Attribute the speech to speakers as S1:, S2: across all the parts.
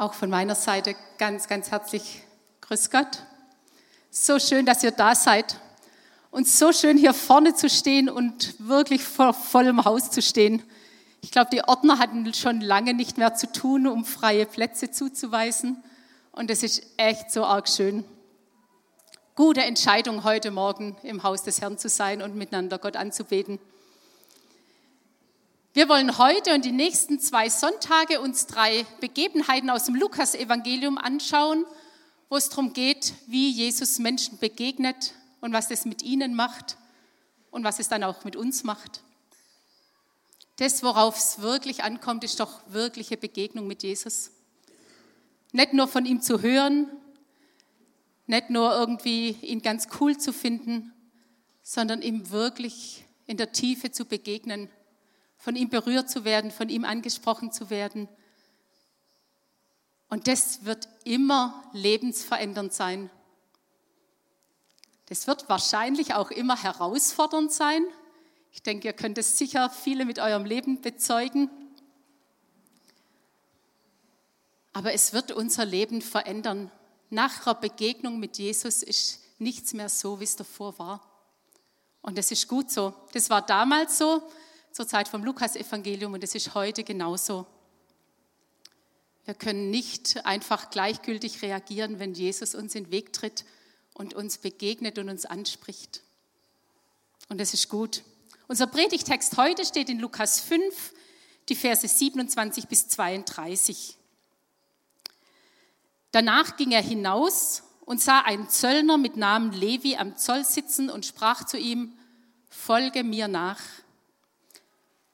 S1: Auch von meiner Seite ganz, ganz herzlich Grüß Gott. So schön, dass ihr da seid. Und so schön hier vorne zu stehen und wirklich vor vollem Haus zu stehen. Ich glaube, die Ordner hatten schon lange nicht mehr zu tun, um freie Plätze zuzuweisen. Und es ist echt so arg schön. Gute Entscheidung, heute Morgen im Haus des Herrn zu sein und miteinander Gott anzubeten. Wir wollen heute und die nächsten zwei Sonntage uns drei Begebenheiten aus dem Lukas-Evangelium anschauen, wo es darum geht, wie Jesus Menschen begegnet und was es mit ihnen macht und was es dann auch mit uns macht. Das, worauf es wirklich ankommt, ist doch wirkliche Begegnung mit Jesus. Nicht nur von ihm zu hören, nicht nur irgendwie ihn ganz cool zu finden, sondern ihm wirklich in der Tiefe zu begegnen von ihm berührt zu werden, von ihm angesprochen zu werden. Und das wird immer lebensverändernd sein. Das wird wahrscheinlich auch immer herausfordernd sein. Ich denke, ihr könnt es sicher viele mit eurem Leben bezeugen. Aber es wird unser Leben verändern. Nach der Begegnung mit Jesus ist nichts mehr so, wie es davor war. Und das ist gut so. Das war damals so, zur Zeit vom Lukas-Evangelium und es ist heute genauso. Wir können nicht einfach gleichgültig reagieren, wenn Jesus uns in den Weg tritt und uns begegnet und uns anspricht. Und das ist gut. Unser Predigtext heute steht in Lukas 5, die Verse 27 bis 32. Danach ging er hinaus und sah einen Zöllner mit Namen Levi am Zoll sitzen und sprach zu ihm, Folge mir nach.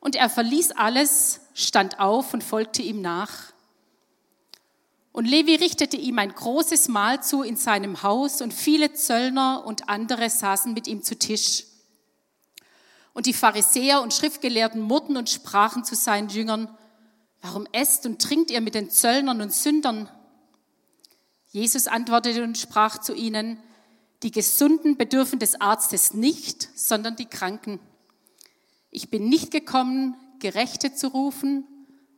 S1: Und er verließ alles, stand auf und folgte ihm nach. Und Levi richtete ihm ein großes Mahl zu in seinem Haus und viele Zöllner und andere saßen mit ihm zu Tisch. Und die Pharisäer und Schriftgelehrten murrten und sprachen zu seinen Jüngern, warum esst und trinkt ihr mit den Zöllnern und Sündern? Jesus antwortete und sprach zu ihnen, die Gesunden bedürfen des Arztes nicht, sondern die Kranken. Ich bin nicht gekommen, Gerechte zu rufen,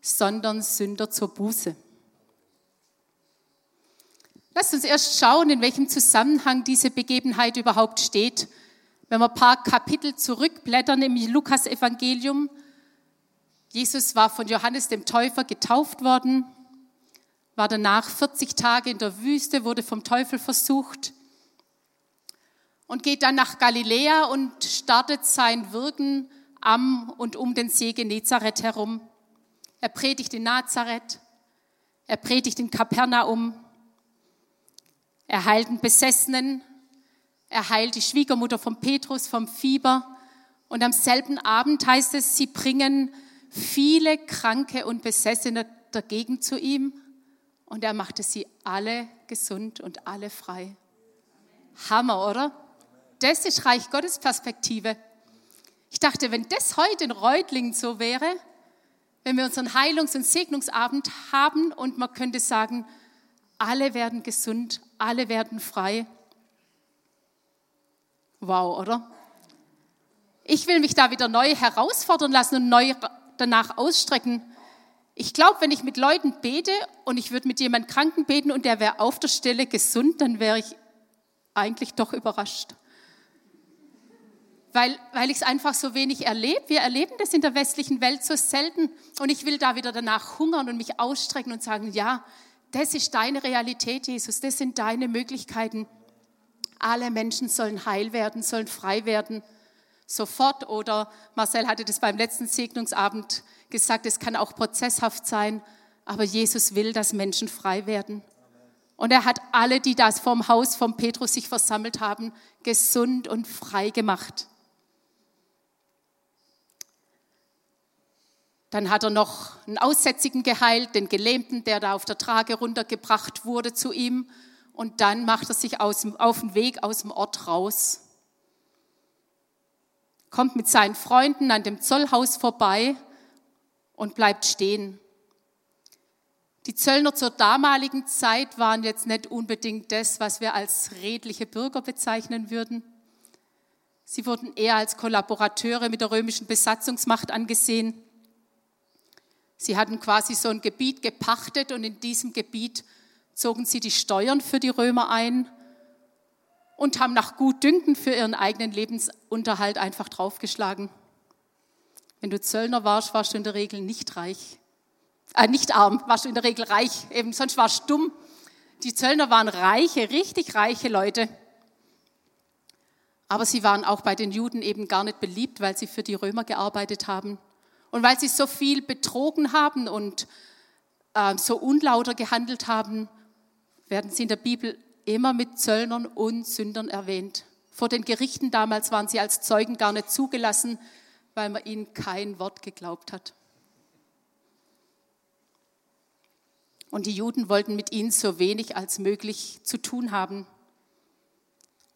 S1: sondern Sünder zur Buße. Lasst uns erst schauen, in welchem Zusammenhang diese Begebenheit überhaupt steht. Wenn wir ein paar Kapitel zurückblättern im Lukas-Evangelium, Jesus war von Johannes dem Täufer getauft worden, war danach 40 Tage in der Wüste, wurde vom Teufel versucht und geht dann nach Galiläa und startet sein Wirken am und um den See Genezareth herum. Er predigt in Nazareth, er predigt in Kapernaum, er heilt einen Besessenen, er heilt die Schwiegermutter von Petrus vom Fieber und am selben Abend heißt es, sie bringen viele Kranke und Besessene dagegen zu ihm und er machte sie alle gesund und alle frei. Hammer, oder? Das ist Reich Gottes Perspektive. Ich dachte, wenn das heute in Reutlingen so wäre, wenn wir unseren Heilungs- und Segnungsabend haben und man könnte sagen, alle werden gesund, alle werden frei. Wow, oder? Ich will mich da wieder neu herausfordern lassen und neu danach ausstrecken. Ich glaube, wenn ich mit Leuten bete und ich würde mit jemandem Kranken beten und der wäre auf der Stelle gesund, dann wäre ich eigentlich doch überrascht weil, weil ich es einfach so wenig erlebe. Wir erleben das in der westlichen Welt so selten. Und ich will da wieder danach hungern und mich ausstrecken und sagen, ja, das ist deine Realität, Jesus, das sind deine Möglichkeiten. Alle Menschen sollen heil werden, sollen frei werden, sofort. Oder Marcel hatte das beim letzten Segnungsabend gesagt, es kann auch prozesshaft sein, aber Jesus will, dass Menschen frei werden. Und er hat alle, die das vom Haus von Petrus sich versammelt haben, gesund und frei gemacht. Dann hat er noch einen Aussätzigen geheilt, den Gelähmten, der da auf der Trage runtergebracht wurde zu ihm. Und dann macht er sich aus, auf den Weg aus dem Ort raus. Kommt mit seinen Freunden an dem Zollhaus vorbei und bleibt stehen. Die Zöllner zur damaligen Zeit waren jetzt nicht unbedingt das, was wir als redliche Bürger bezeichnen würden. Sie wurden eher als Kollaborateure mit der römischen Besatzungsmacht angesehen. Sie hatten quasi so ein Gebiet gepachtet und in diesem Gebiet zogen sie die Steuern für die Römer ein und haben nach Gutdünken für ihren eigenen Lebensunterhalt einfach draufgeschlagen. Wenn du Zöllner warst, warst du in der Regel nicht reich. Äh, nicht arm, warst du in der Regel reich. Eben, sonst warst du dumm. Die Zöllner waren reiche, richtig reiche Leute. Aber sie waren auch bei den Juden eben gar nicht beliebt, weil sie für die Römer gearbeitet haben. Und weil sie so viel betrogen haben und äh, so unlauter gehandelt haben, werden sie in der Bibel immer mit Zöllnern und Sündern erwähnt. Vor den Gerichten damals waren sie als Zeugen gar nicht zugelassen, weil man ihnen kein Wort geglaubt hat. Und die Juden wollten mit ihnen so wenig als möglich zu tun haben.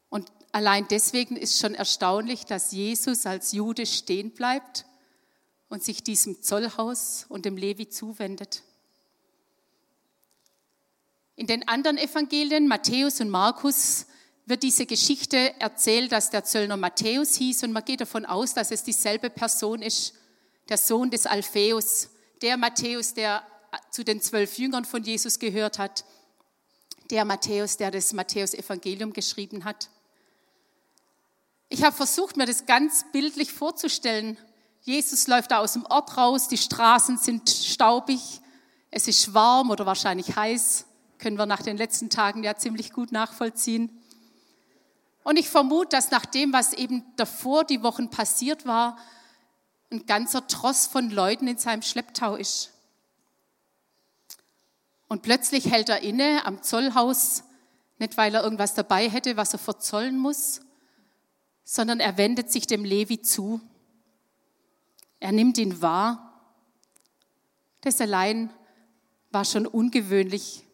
S1: Und allein deswegen ist schon erstaunlich, dass Jesus als Jude stehen bleibt und sich diesem Zollhaus und dem Levi zuwendet. In den anderen Evangelien, Matthäus und Markus, wird diese Geschichte erzählt, dass der Zöllner Matthäus hieß und man geht davon aus, dass es dieselbe Person ist, der Sohn des Alpheus, der Matthäus, der zu den zwölf Jüngern von Jesus gehört hat, der Matthäus, der das Matthäus-Evangelium geschrieben hat. Ich habe versucht, mir das ganz bildlich vorzustellen. Jesus läuft da aus dem Ort raus, die Straßen sind staubig, es ist warm oder wahrscheinlich heiß können wir nach den letzten Tagen ja ziemlich gut nachvollziehen. Und ich vermute, dass nach dem, was eben davor die Wochen passiert war, ein ganzer Tross von Leuten in seinem Schlepptau ist. Und plötzlich hält er inne am Zollhaus, nicht weil er irgendwas dabei hätte, was er verzollen muss, sondern er wendet sich dem Levi zu. Er nimmt ihn wahr. Das allein war schon ungewöhnlich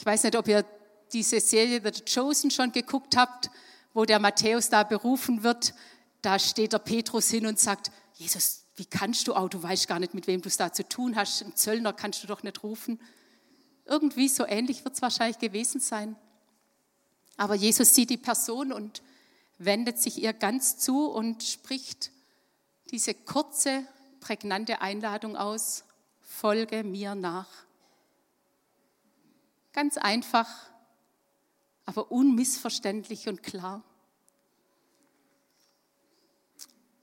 S1: ich weiß nicht, ob ihr diese Serie The Chosen schon geguckt habt, wo der Matthäus da berufen wird. Da steht der Petrus hin und sagt, Jesus, wie kannst du auch, du weißt gar nicht, mit wem du es da zu tun hast, einen Zöllner kannst du doch nicht rufen. Irgendwie so ähnlich wird es wahrscheinlich gewesen sein. Aber Jesus sieht die Person und wendet sich ihr ganz zu und spricht diese kurze, prägnante Einladung aus, folge mir nach. Ganz einfach, aber unmissverständlich und klar.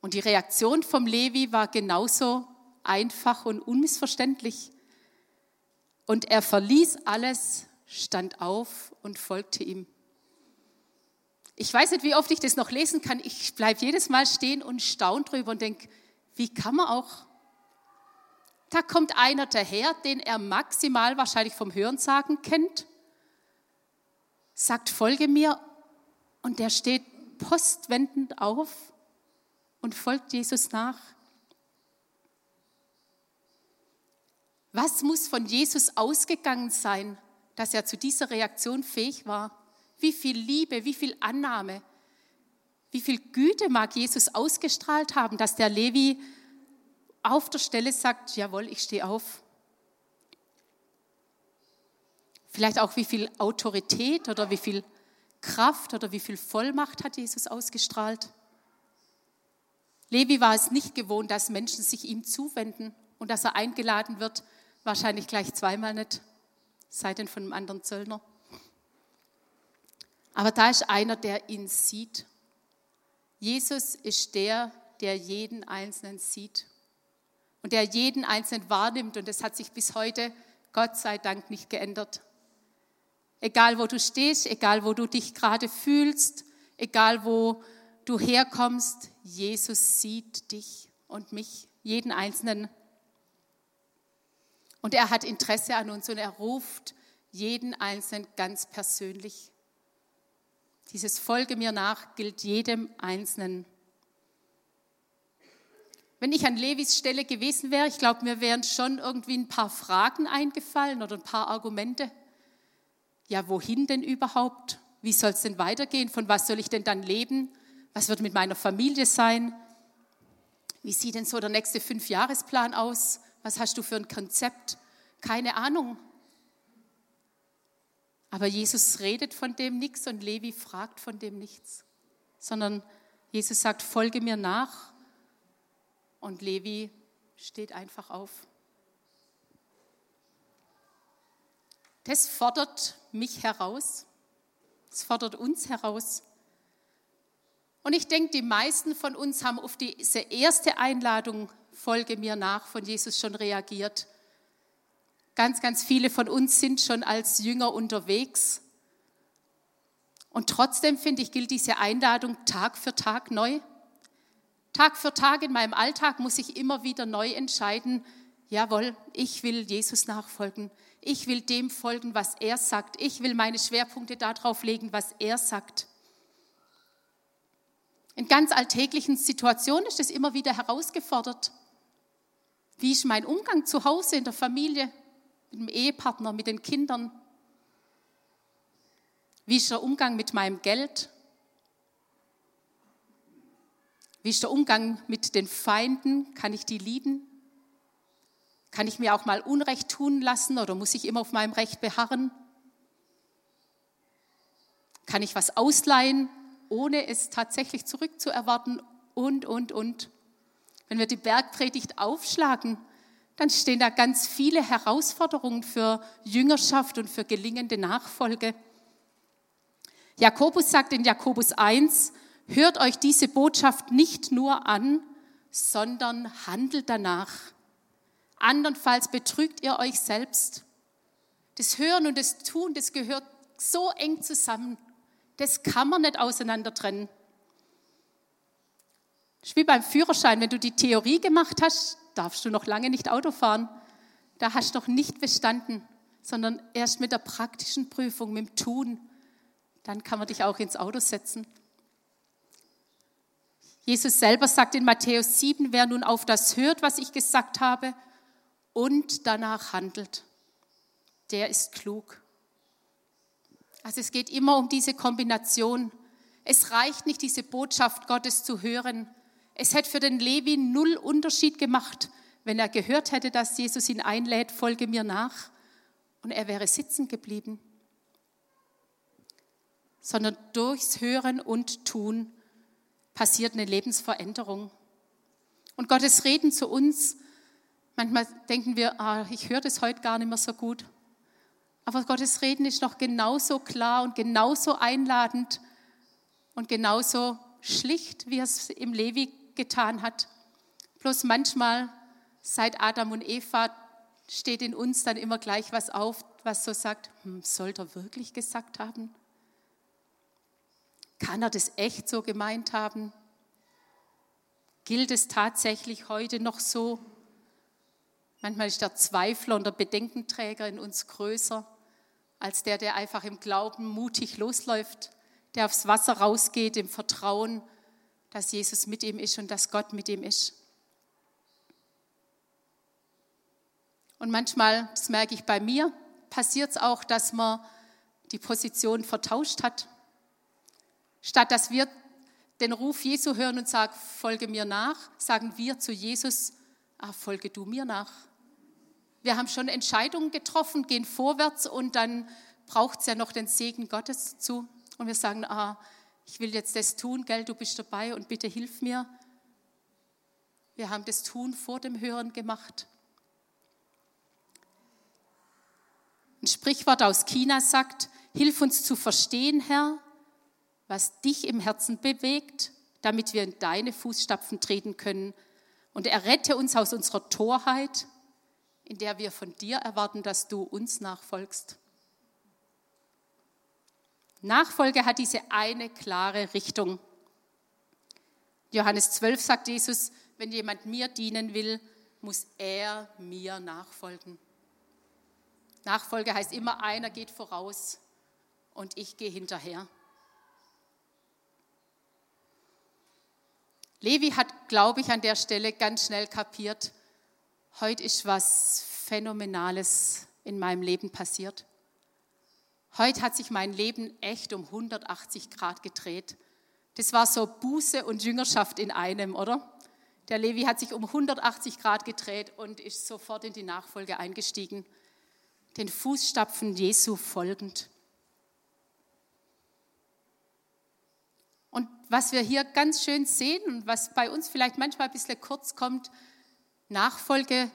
S1: Und die Reaktion vom Levi war genauso einfach und unmissverständlich. Und er verließ alles, stand auf und folgte ihm. Ich weiß nicht, wie oft ich das noch lesen kann. Ich bleibe jedes Mal stehen und staune drüber und denke, wie kann man auch da kommt einer daher, den er maximal wahrscheinlich vom Hörensagen kennt, sagt, folge mir, und der steht postwendend auf und folgt Jesus nach. Was muss von Jesus ausgegangen sein, dass er zu dieser Reaktion fähig war? Wie viel Liebe, wie viel Annahme, wie viel Güte mag Jesus ausgestrahlt haben, dass der Levi auf der Stelle sagt, jawohl, ich stehe auf. Vielleicht auch, wie viel Autorität oder wie viel Kraft oder wie viel Vollmacht hat Jesus ausgestrahlt. Levi war es nicht gewohnt, dass Menschen sich ihm zuwenden und dass er eingeladen wird, wahrscheinlich gleich zweimal nicht, sei denn von einem anderen Zöllner. Aber da ist einer, der ihn sieht. Jesus ist der, der jeden Einzelnen sieht und der jeden Einzelnen wahrnimmt. Und das hat sich bis heute, Gott sei Dank, nicht geändert. Egal wo du stehst, egal wo du dich gerade fühlst, egal wo du herkommst, Jesus sieht dich und mich, jeden Einzelnen. Und er hat Interesse an uns und er ruft jeden Einzelnen ganz persönlich. Dieses Folge mir nach gilt jedem Einzelnen. Wenn ich an Levis Stelle gewesen wäre, ich glaube, mir wären schon irgendwie ein paar Fragen eingefallen oder ein paar Argumente. Ja, wohin denn überhaupt? Wie soll es denn weitergehen? Von was soll ich denn dann leben? Was wird mit meiner Familie sein? Wie sieht denn so der nächste Fünfjahresplan aus? Was hast du für ein Konzept? Keine Ahnung. Aber Jesus redet von dem nichts und Levi fragt von dem nichts, sondern Jesus sagt, folge mir nach und Levi steht einfach auf. Das fordert mich heraus. Es fordert uns heraus. Und ich denke, die meisten von uns haben auf diese erste Einladung, folge mir nach, von Jesus schon reagiert. Ganz, ganz viele von uns sind schon als Jünger unterwegs. Und trotzdem, finde ich, gilt diese Einladung Tag für Tag neu. Tag für Tag in meinem Alltag muss ich immer wieder neu entscheiden, jawohl, ich will Jesus nachfolgen. Ich will dem folgen, was er sagt. Ich will meine Schwerpunkte darauf legen, was er sagt. In ganz alltäglichen Situationen ist es immer wieder herausgefordert. Wie ist mein Umgang zu Hause in der Familie? Mit dem Ehepartner, mit den Kindern? Wie ist der Umgang mit meinem Geld? Wie ist der Umgang mit den Feinden? Kann ich die lieben? Kann ich mir auch mal Unrecht tun lassen oder muss ich immer auf meinem Recht beharren? Kann ich was ausleihen, ohne es tatsächlich zurückzuerwarten? Und, und, und. Wenn wir die Bergpredigt aufschlagen, dann stehen da ganz viele Herausforderungen für Jüngerschaft und für gelingende Nachfolge. Jakobus sagt in Jakobus 1, hört euch diese Botschaft nicht nur an, sondern handelt danach. Andernfalls betrügt ihr euch selbst. Das Hören und das Tun, das gehört so eng zusammen. Das kann man nicht auseinander trennen. Das ist wie beim Führerschein, wenn du die Theorie gemacht hast, darfst du noch lange nicht Auto fahren. Da hast du noch nicht bestanden, sondern erst mit der praktischen Prüfung, mit dem Tun, dann kann man dich auch ins Auto setzen. Jesus selber sagt in Matthäus 7, wer nun auf das hört, was ich gesagt habe, und danach handelt, der ist klug. Also es geht immer um diese Kombination. Es reicht nicht, diese Botschaft Gottes zu hören, es hätte für den Levi null Unterschied gemacht, wenn er gehört hätte, dass Jesus ihn einlädt, folge mir nach, und er wäre sitzen geblieben. Sondern durchs Hören und Tun passiert eine Lebensveränderung. Und Gottes Reden zu uns, manchmal denken wir, ah, ich höre das heute gar nicht mehr so gut. Aber Gottes Reden ist noch genauso klar und genauso einladend und genauso schlicht, wie es im Levi getan hat. Bloß manchmal, seit Adam und Eva, steht in uns dann immer gleich was auf, was so sagt, hm, sollte er wirklich gesagt haben? Kann er das echt so gemeint haben? Gilt es tatsächlich heute noch so? Manchmal ist der Zweifler und der Bedenkenträger in uns größer als der, der einfach im Glauben mutig losläuft, der aufs Wasser rausgeht im Vertrauen dass Jesus mit ihm ist und dass Gott mit ihm ist. Und manchmal, das merke ich bei mir, passiert es auch, dass man die Position vertauscht hat. Statt dass wir den Ruf Jesu hören und sagen, folge mir nach, sagen wir zu Jesus, ah, folge du mir nach. Wir haben schon Entscheidungen getroffen, gehen vorwärts und dann braucht es ja noch den Segen Gottes zu. Und wir sagen, ah, ich will jetzt das tun, gell, du bist dabei und bitte hilf mir. Wir haben das Tun vor dem Hören gemacht. Ein Sprichwort aus China sagt, hilf uns zu verstehen, Herr, was dich im Herzen bewegt, damit wir in deine Fußstapfen treten können. Und errette uns aus unserer Torheit, in der wir von dir erwarten, dass du uns nachfolgst. Nachfolge hat diese eine klare Richtung. Johannes 12 sagt Jesus, wenn jemand mir dienen will, muss er mir nachfolgen. Nachfolge heißt immer, einer geht voraus und ich gehe hinterher. Levi hat, glaube ich, an der Stelle ganz schnell kapiert, heute ist was Phänomenales in meinem Leben passiert. Heute hat sich mein Leben echt um 180 Grad gedreht. Das war so Buße und Jüngerschaft in einem, oder? Der Levi hat sich um 180 Grad gedreht und ist sofort in die Nachfolge eingestiegen, den Fußstapfen Jesu folgend. Und was wir hier ganz schön sehen und was bei uns vielleicht manchmal ein bisschen kurz kommt, Nachfolge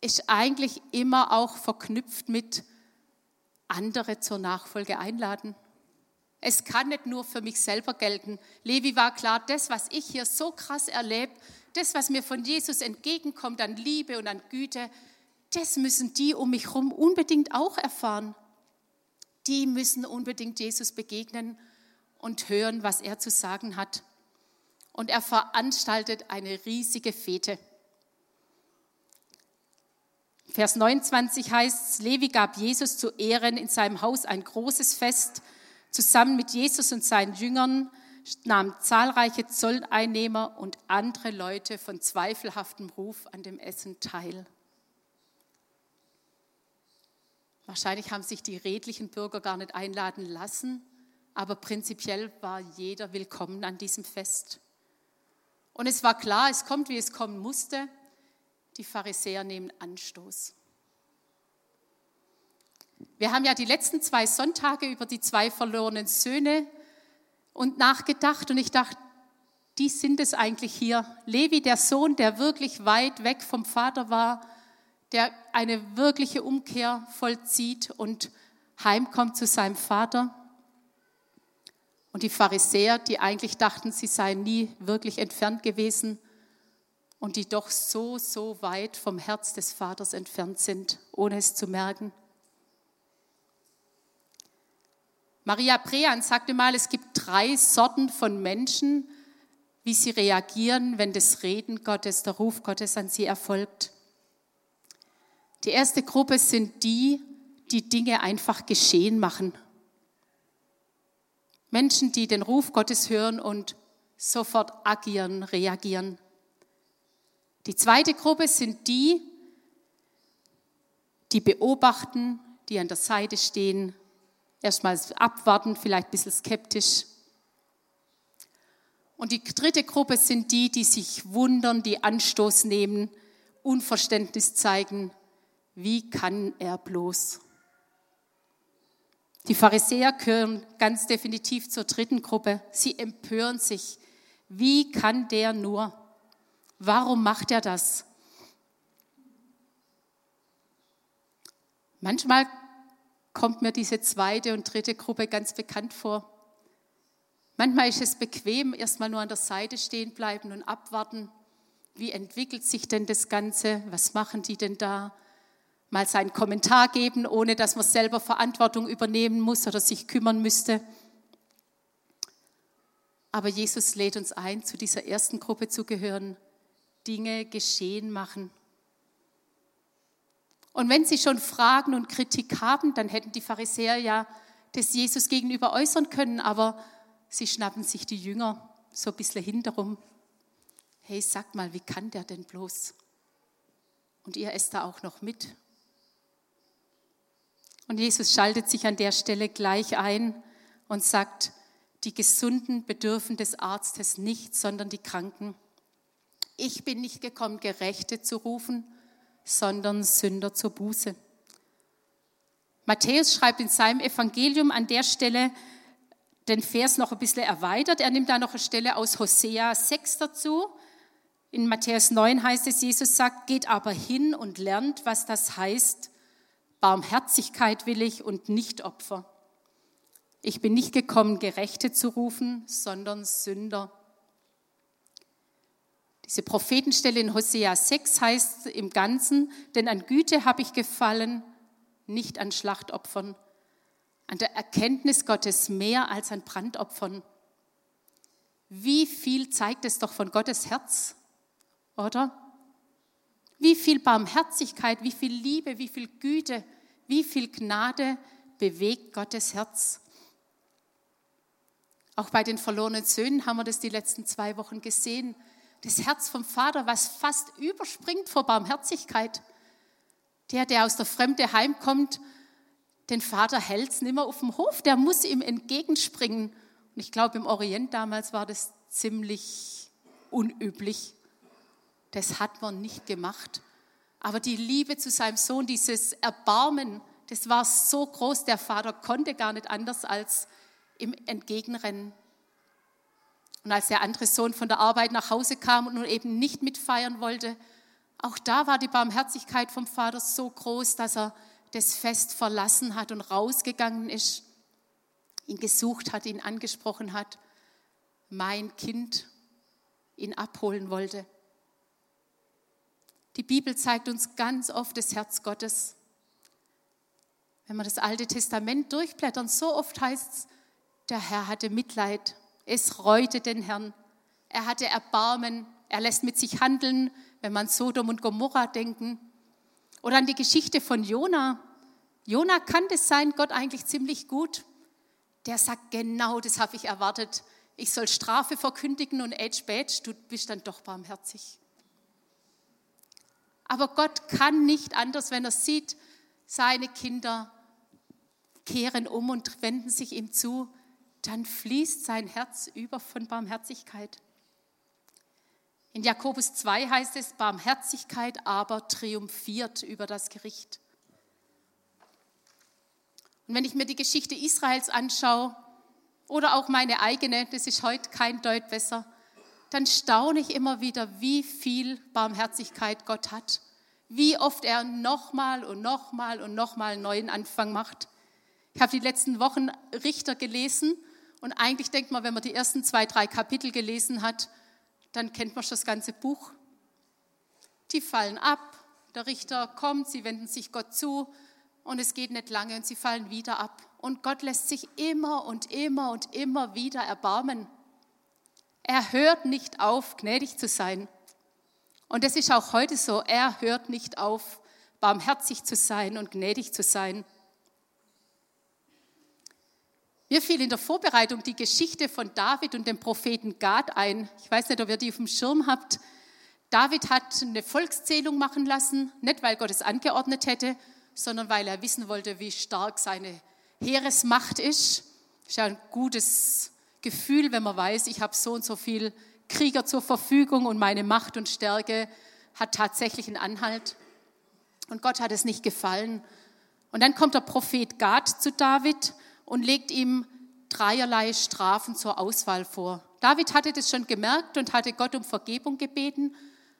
S1: ist eigentlich immer auch verknüpft mit andere zur Nachfolge einladen. Es kann nicht nur für mich selber gelten. Levi war klar, das, was ich hier so krass erlebt, das, was mir von Jesus entgegenkommt an Liebe und an Güte, das müssen die um mich herum unbedingt auch erfahren. Die müssen unbedingt Jesus begegnen und hören, was er zu sagen hat. Und er veranstaltet eine riesige Fete. Vers 29 heißt, Levi gab Jesus zu Ehren in seinem Haus ein großes Fest. Zusammen mit Jesus und seinen Jüngern nahmen zahlreiche Zolleinnehmer und andere Leute von zweifelhaftem Ruf an dem Essen teil. Wahrscheinlich haben sich die redlichen Bürger gar nicht einladen lassen, aber prinzipiell war jeder willkommen an diesem Fest. Und es war klar, es kommt, wie es kommen musste. Die Pharisäer nehmen Anstoß. Wir haben ja die letzten zwei Sonntage über die zwei verlorenen Söhne und nachgedacht und ich dachte, die sind es eigentlich hier. Levi, der Sohn, der wirklich weit weg vom Vater war, der eine wirkliche Umkehr vollzieht und heimkommt zu seinem Vater. Und die Pharisäer, die eigentlich dachten, sie seien nie wirklich entfernt gewesen und die doch so, so weit vom Herz des Vaters entfernt sind, ohne es zu merken. Maria Prean sagte mal, es gibt drei Sorten von Menschen, wie sie reagieren, wenn das Reden Gottes, der Ruf Gottes an sie erfolgt. Die erste Gruppe sind die, die Dinge einfach geschehen machen. Menschen, die den Ruf Gottes hören und sofort agieren, reagieren. Die zweite Gruppe sind die, die beobachten, die an der Seite stehen, erstmal abwarten, vielleicht ein bisschen skeptisch. Und die dritte Gruppe sind die, die sich wundern, die Anstoß nehmen, Unverständnis zeigen. Wie kann er bloß? Die Pharisäer gehören ganz definitiv zur dritten Gruppe. Sie empören sich. Wie kann der nur? Warum macht er das? Manchmal kommt mir diese zweite und dritte Gruppe ganz bekannt vor. Manchmal ist es bequem, erstmal nur an der Seite stehen bleiben und abwarten. Wie entwickelt sich denn das Ganze? Was machen die denn da? Mal seinen Kommentar geben, ohne dass man selber Verantwortung übernehmen muss oder sich kümmern müsste. Aber Jesus lädt uns ein, zu dieser ersten Gruppe zu gehören. Dinge geschehen machen. Und wenn sie schon Fragen und Kritik haben, dann hätten die Pharisäer ja das Jesus gegenüber äußern können, aber sie schnappen sich die Jünger so ein bisschen hinterum. Hey, sag mal, wie kann der denn bloß? Und ihr esst da auch noch mit. Und Jesus schaltet sich an der Stelle gleich ein und sagt, die Gesunden bedürfen des Arztes nicht, sondern die Kranken. Ich bin nicht gekommen, Gerechte zu rufen, sondern Sünder zur Buße. Matthäus schreibt in seinem Evangelium an der Stelle den Vers noch ein bisschen erweitert. Er nimmt da noch eine Stelle aus Hosea 6 dazu. In Matthäus 9 heißt es, Jesus sagt, geht aber hin und lernt, was das heißt. Barmherzigkeit will ich und nicht Opfer. Ich bin nicht gekommen, Gerechte zu rufen, sondern Sünder. Diese Prophetenstelle in Hosea 6 heißt im Ganzen, denn an Güte habe ich gefallen, nicht an Schlachtopfern, an der Erkenntnis Gottes mehr als an Brandopfern. Wie viel zeigt es doch von Gottes Herz, oder? Wie viel Barmherzigkeit, wie viel Liebe, wie viel Güte, wie viel Gnade bewegt Gottes Herz. Auch bei den verlorenen Söhnen haben wir das die letzten zwei Wochen gesehen das Herz vom Vater, was fast überspringt vor Barmherzigkeit. Der, der aus der Fremde heimkommt, den Vater hält nicht mehr auf dem Hof, der muss ihm entgegenspringen. Und ich glaube, im Orient damals war das ziemlich unüblich. Das hat man nicht gemacht. Aber die Liebe zu seinem Sohn, dieses Erbarmen, das war so groß, der Vater konnte gar nicht anders als im Entgegenrennen. Und als der andere Sohn von der Arbeit nach Hause kam und nun eben nicht mitfeiern wollte, Auch da war die Barmherzigkeit vom Vater so groß, dass er das Fest verlassen hat und rausgegangen ist, ihn gesucht hat, ihn angesprochen hat, mein Kind ihn abholen wollte. Die Bibel zeigt uns ganz oft das Herz Gottes. Wenn wir das Alte Testament durchblättern, so oft heißt es, der Herr hatte Mitleid, es reute den Herrn, er hatte Erbarmen, er lässt mit sich handeln, wenn man Sodom und Gomorra denken. Oder an die Geschichte von Jona. Jona kannte sein Gott eigentlich ziemlich gut. Der sagt, genau das habe ich erwartet. Ich soll Strafe verkündigen und Edge Badge, du bist dann doch barmherzig. Aber Gott kann nicht anders, wenn er sieht, seine Kinder kehren um und wenden sich ihm zu, dann fließt sein Herz über von Barmherzigkeit. In Jakobus 2 heißt es, Barmherzigkeit aber triumphiert über das Gericht. Und wenn ich mir die Geschichte Israels anschaue oder auch meine eigene, das ist heute kein Deut besser, dann staune ich immer wieder, wie viel Barmherzigkeit Gott hat, wie oft er nochmal und nochmal und nochmal einen neuen Anfang macht. Ich habe die letzten Wochen Richter gelesen und eigentlich denkt man, wenn man die ersten zwei, drei Kapitel gelesen hat, dann kennt man schon das ganze Buch. Die fallen ab, der Richter kommt, sie wenden sich Gott zu und es geht nicht lange und sie fallen wieder ab. Und Gott lässt sich immer und immer und immer wieder erbarmen. Er hört nicht auf, gnädig zu sein. Und es ist auch heute so, er hört nicht auf, barmherzig zu sein und gnädig zu sein. Mir fiel in der Vorbereitung die Geschichte von David und dem Propheten Gad ein. Ich weiß nicht, ob ihr die auf dem Schirm habt. David hat eine Volkszählung machen lassen, nicht weil Gott es angeordnet hätte, sondern weil er wissen wollte, wie stark seine Heeresmacht ist. Ist ja ein gutes Gefühl, wenn man weiß, ich habe so und so viel Krieger zur Verfügung und meine Macht und Stärke hat tatsächlich einen Anhalt. Und Gott hat es nicht gefallen. Und dann kommt der Prophet Gad zu David und legt ihm dreierlei Strafen zur Auswahl vor. David hatte das schon gemerkt und hatte Gott um Vergebung gebeten,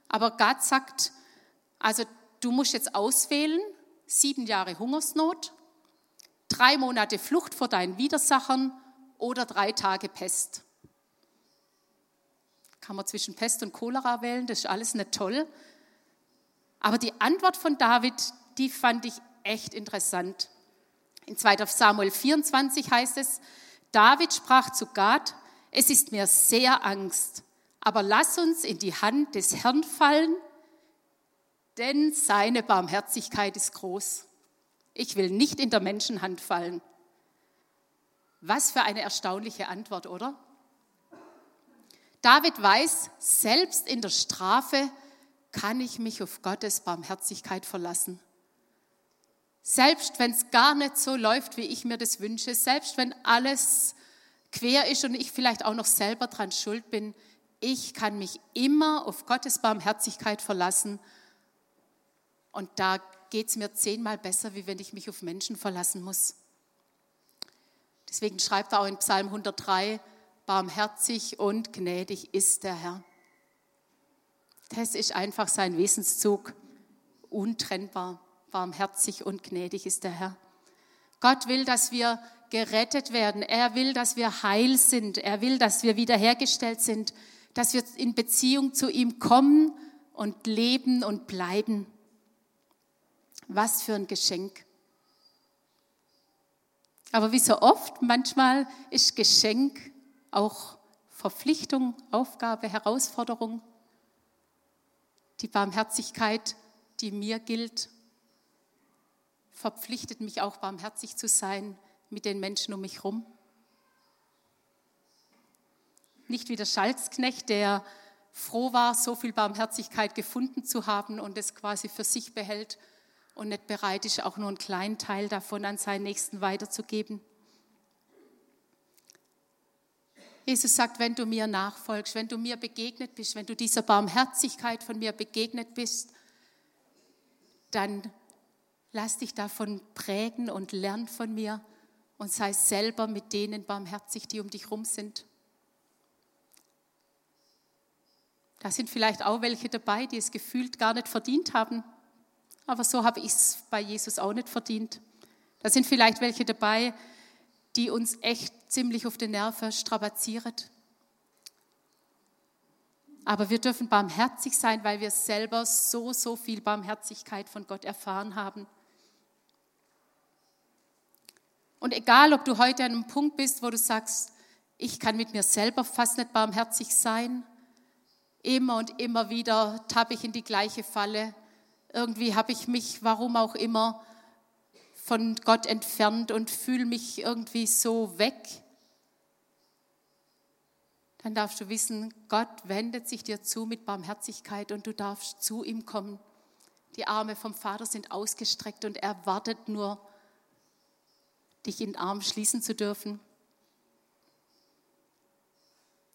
S1: aber Gad sagt, also du musst jetzt auswählen, sieben Jahre Hungersnot, drei Monate Flucht vor deinen Widersachern oder drei Tage Pest. Kann man zwischen Pest und Cholera wählen, das ist alles nicht toll. Aber die Antwort von David, die fand ich echt interessant. In 2. Samuel 24 heißt es, David sprach zu Gad, es ist mir sehr Angst, aber lass uns in die Hand des Herrn fallen, denn seine Barmherzigkeit ist groß. Ich will nicht in der Menschenhand fallen. Was für eine erstaunliche Antwort, oder? David weiß, selbst in der Strafe kann ich mich auf Gottes Barmherzigkeit verlassen. Selbst wenn es gar nicht so läuft, wie ich mir das wünsche, selbst wenn alles quer ist und ich vielleicht auch noch selber dran schuld bin, ich kann mich immer auf Gottes Barmherzigkeit verlassen. Und da geht es mir zehnmal besser, wie wenn ich mich auf Menschen verlassen muss. Deswegen schreibt er auch in Psalm 103, barmherzig und gnädig ist der Herr. Das ist einfach sein Wesenszug, untrennbar. Barmherzig und gnädig ist der Herr. Gott will, dass wir gerettet werden. Er will, dass wir heil sind. Er will, dass wir wiederhergestellt sind, dass wir in Beziehung zu ihm kommen und leben und bleiben. Was für ein Geschenk. Aber wie so oft, manchmal ist Geschenk auch Verpflichtung, Aufgabe, Herausforderung. Die Barmherzigkeit, die mir gilt, verpflichtet mich auch barmherzig zu sein mit den Menschen um mich herum. Nicht wie der Schalzknecht, der froh war, so viel Barmherzigkeit gefunden zu haben und es quasi für sich behält und nicht bereit ist, auch nur einen kleinen Teil davon an seinen Nächsten weiterzugeben. Jesus sagt, wenn du mir nachfolgst, wenn du mir begegnet bist, wenn du dieser Barmherzigkeit von mir begegnet bist, dann lass dich davon prägen und lern von mir und sei selber mit denen barmherzig, die um dich rum sind. Da sind vielleicht auch welche dabei, die es gefühlt gar nicht verdient haben. Aber so habe ich es bei Jesus auch nicht verdient. Da sind vielleicht welche dabei, die uns echt ziemlich auf den Nerven strapazieren. Aber wir dürfen barmherzig sein, weil wir selber so, so viel Barmherzigkeit von Gott erfahren haben. Und egal, ob du heute an einem Punkt bist, wo du sagst, ich kann mit mir selber fast nicht barmherzig sein, immer und immer wieder tappe ich in die gleiche Falle. Irgendwie habe ich mich, warum auch immer, von Gott entfernt und fühle mich irgendwie so weg dann darfst du wissen, Gott wendet sich dir zu mit Barmherzigkeit und du darfst zu ihm kommen. Die Arme vom Vater sind ausgestreckt und er wartet nur, dich in den Arm schließen zu dürfen.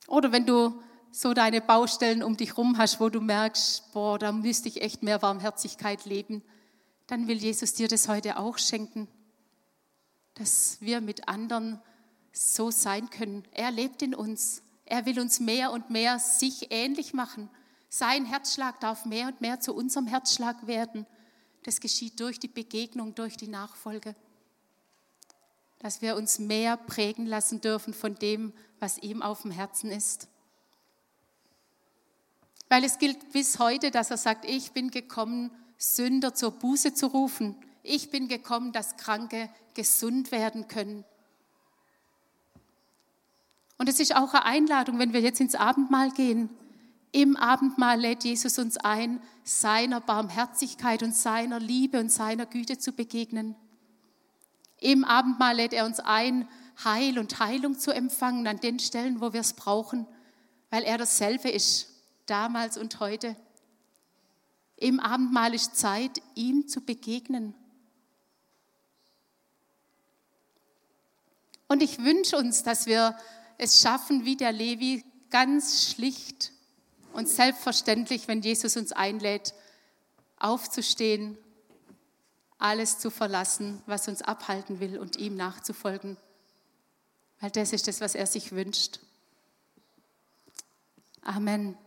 S1: Oder wenn du so deine Baustellen um dich rum hast, wo du merkst, boah, da müsste ich echt mehr Barmherzigkeit leben, dann will Jesus dir das heute auch schenken, dass wir mit anderen so sein können. Er lebt in uns. Er will uns mehr und mehr sich ähnlich machen. Sein Herzschlag darf mehr und mehr zu unserem Herzschlag werden. Das geschieht durch die Begegnung, durch die Nachfolge. Dass wir uns mehr prägen lassen dürfen von dem, was ihm auf dem Herzen ist. Weil es gilt bis heute, dass er sagt, ich bin gekommen, Sünder zur Buße zu rufen. Ich bin gekommen, dass Kranke gesund werden können. Und es ist auch eine Einladung, wenn wir jetzt ins Abendmahl gehen. Im Abendmahl lädt Jesus uns ein, seiner Barmherzigkeit und seiner Liebe und seiner Güte zu begegnen. Im Abendmahl lädt er uns ein, Heil und Heilung zu empfangen an den Stellen, wo wir es brauchen, weil er dasselbe ist, damals und heute. Im Abendmahl ist Zeit, ihm zu begegnen. Und ich wünsche uns, dass wir es schaffen, wie der Levi, ganz schlicht und selbstverständlich, wenn Jesus uns einlädt, aufzustehen, alles zu verlassen, was uns abhalten will und ihm nachzufolgen. Weil das ist das, was er sich wünscht. Amen.